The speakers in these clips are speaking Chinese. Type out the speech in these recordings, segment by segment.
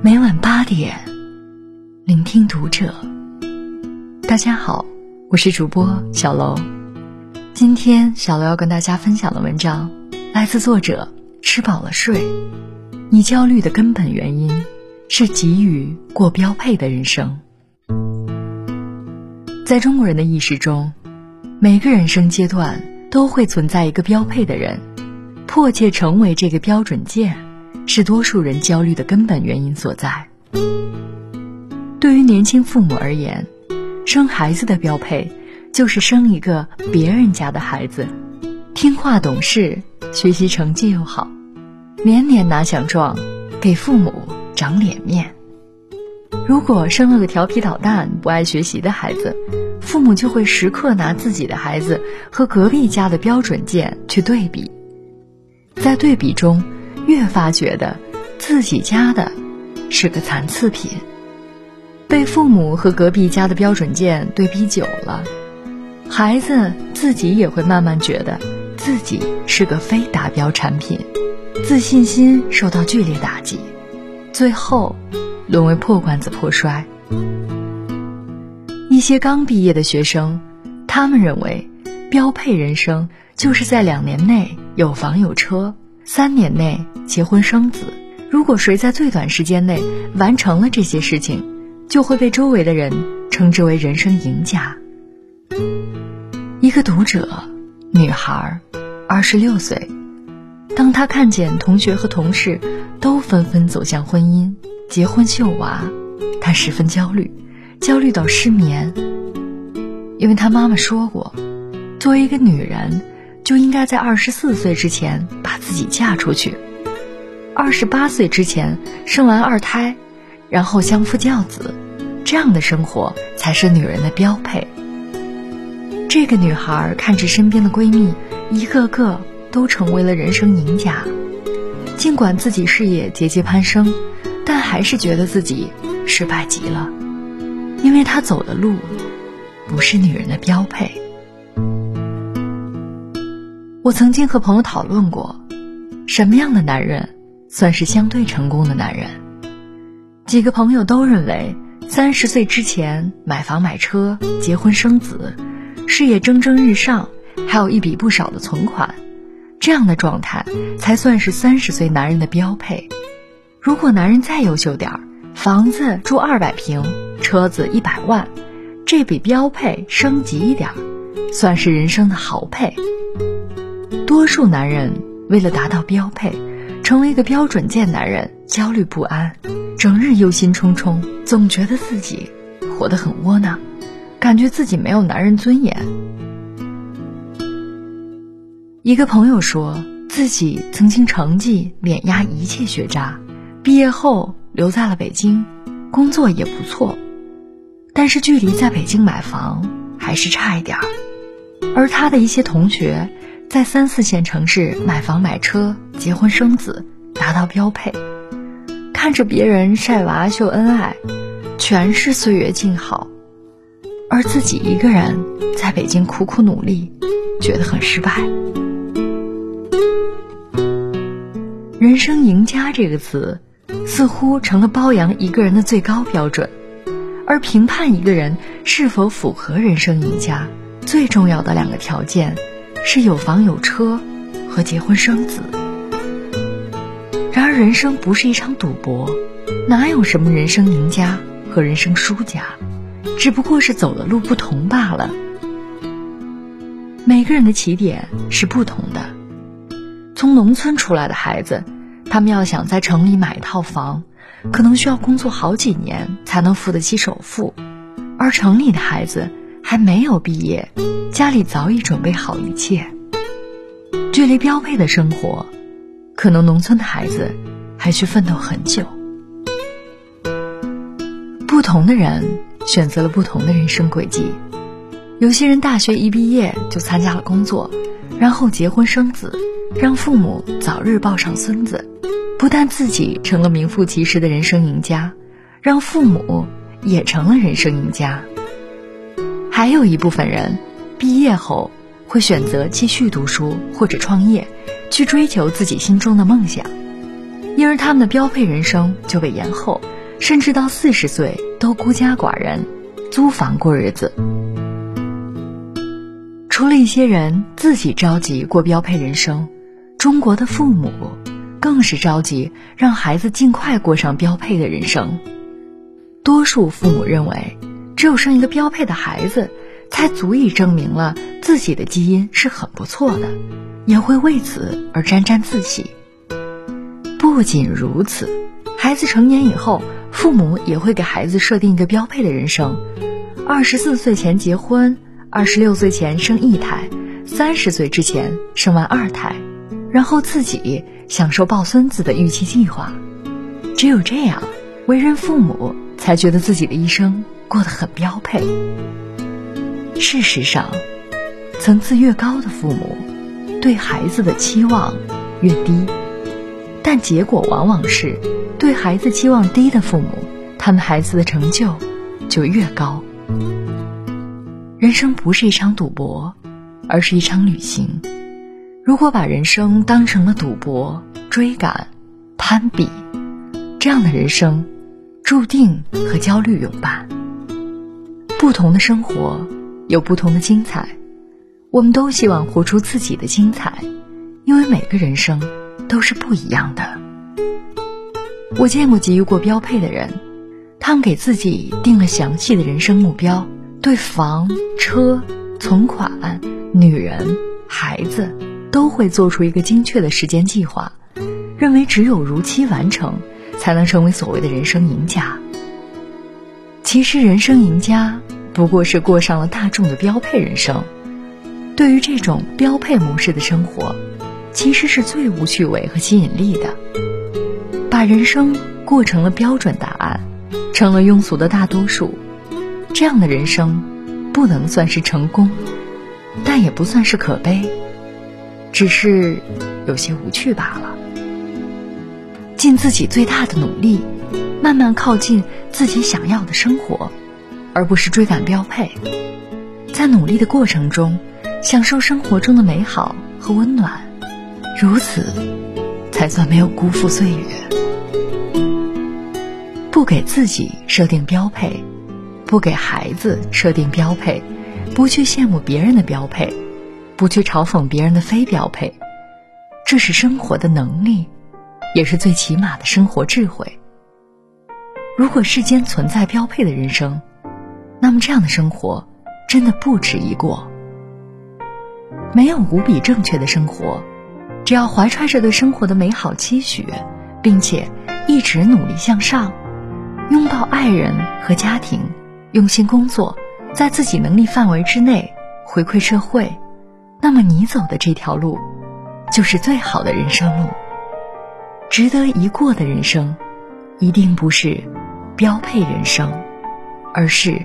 每晚八点，聆听读者。大家好，我是主播小楼。今天小楼要跟大家分享的文章，来自作者吃饱了睡。你焦虑的根本原因，是急于过标配的人生。在中国人的意识中，每个人生阶段都会存在一个标配的人，迫切成为这个标准件。是多数人焦虑的根本原因所在。对于年轻父母而言，生孩子的标配就是生一个别人家的孩子，听话懂事，学习成绩又好，年年拿奖状，给父母长脸面。如果生了个调皮捣蛋、不爱学习的孩子，父母就会时刻拿自己的孩子和隔壁家的标准件去对比，在对比中。越发觉得自己家的是个残次品，被父母和隔壁家的标准件对比久了，孩子自己也会慢慢觉得自己是个非达标产品，自信心受到剧烈打击，最后沦为破罐子破摔。一些刚毕业的学生，他们认为标配人生就是在两年内有房有车。三年内结婚生子，如果谁在最短时间内完成了这些事情，就会被周围的人称之为人生赢家。一个读者，女孩，二十六岁，当她看见同学和同事都纷纷走向婚姻、结婚、秀娃，她十分焦虑，焦虑到失眠。因为她妈妈说过，作为一个女人。就应该在二十四岁之前自己嫁出去，二十八岁之前生完二胎，然后相夫教子，这样的生活才是女人的标配。这个女孩看着身边的闺蜜，一个个都成为了人生赢家，尽管自己事业节节攀升，但还是觉得自己失败极了，因为她走的路不是女人的标配。我曾经和朋友讨论过，什么样的男人算是相对成功的男人？几个朋友都认为，三十岁之前买房买车、结婚生子，事业蒸蒸日上，还有一笔不少的存款，这样的状态才算是三十岁男人的标配。如果男人再优秀点儿，房子住二百平，车子一百万，这比标配升级一点儿，算是人生的豪配。多数男人为了达到标配，成为一个标准件男人，焦虑不安，整日忧心忡忡，总觉得自己活得很窝囊，感觉自己没有男人尊严。一个朋友说自己曾经成绩碾压一切学渣，毕业后留在了北京，工作也不错，但是距离在北京买房还是差一点儿，而他的一些同学。在三四线城市买房买车、结婚生子，达到标配，看着别人晒娃秀恩爱，全是岁月静好，而自己一个人在北京苦苦努力，觉得很失败。人生赢家这个词，似乎成了包养一个人的最高标准，而评判一个人是否符合人生赢家，最重要的两个条件。是有房有车，和结婚生子。然而，人生不是一场赌博，哪有什么人生赢家和人生输家，只不过是走的路不同罢了。每个人的起点是不同的。从农村出来的孩子，他们要想在城里买一套房，可能需要工作好几年才能付得起首付，而城里的孩子。还没有毕业，家里早已准备好一切。距离标配的生活，可能农村的孩子还需奋斗很久。不同的人选择了不同的人生轨迹。有些人大学一毕业就参加了工作，然后结婚生子，让父母早日抱上孙子，不但自己成了名副其实的人生赢家，让父母也成了人生赢家。还有一部分人，毕业后会选择继续读书或者创业，去追求自己心中的梦想。因而他们的标配人生就被延后，甚至到四十岁都孤家寡人，租房过日子。除了一些人自己着急过标配人生，中国的父母更是着急让孩子尽快过上标配的人生。多数父母认为，只有生一个标配的孩子，才足以证明了自己的基因是很不错的，也会为此而沾沾自喜。不仅如此，孩子成年以后，父母也会给孩子设定一个标配的人生：二十四岁前结婚，二十六岁前生一胎，三十岁之前生完二胎，然后自己享受抱孙子的预期计划。只有这样，为人父母才觉得自己的一生过得很标配。事实上，层次越高的父母，对孩子的期望越低。但结果往往是，对孩子期望低的父母，他们孩子的成就就越高。人生不是一场赌博，而是一场旅行。如果把人生当成了赌博、追赶、攀比，这样的人生，注定和焦虑有伴。不同的生活有不同的精彩，我们都希望活出自己的精彩，因为每个人生。都是不一样的。我见过急于过标配的人，他们给自己定了详细的人生目标，对房、车、存款、女人、孩子，都会做出一个精确的时间计划，认为只有如期完成，才能成为所谓的人生赢家。其实，人生赢家不过是过上了大众的标配人生。对于这种标配模式的生活。其实是最无趣味和吸引力的。把人生过成了标准答案，成了庸俗的大多数，这样的人生，不能算是成功，但也不算是可悲，只是有些无趣罢了。尽自己最大的努力，慢慢靠近自己想要的生活，而不是追赶标配。在努力的过程中，享受生活中的美好和温暖。如此，才算没有辜负岁月。不给自己设定标配，不给孩子设定标配，不去羡慕别人的标配，不去嘲讽别人的非标配，这是生活的能力，也是最起码的生活智慧。如果世间存在标配的人生，那么这样的生活真的不值一过。没有无比正确的生活。只要怀揣着对生活的美好期许，并且一直努力向上，拥抱爱人和家庭，用心工作，在自己能力范围之内回馈社会，那么你走的这条路，就是最好的人生路。值得一过的人生，一定不是标配人生，而是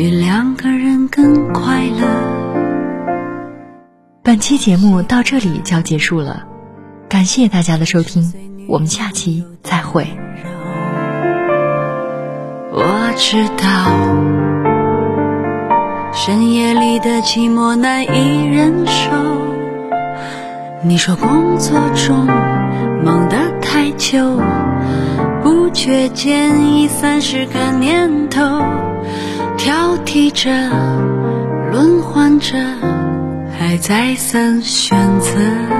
比两个人更快乐？本期节目到这里就要结束了，感谢大家的收听，我们下期再会。我知道，深夜里的寂寞难以忍受。你说工作中忙得太久，不觉间已三十个年头，挑剔着，轮换着。还再三选择。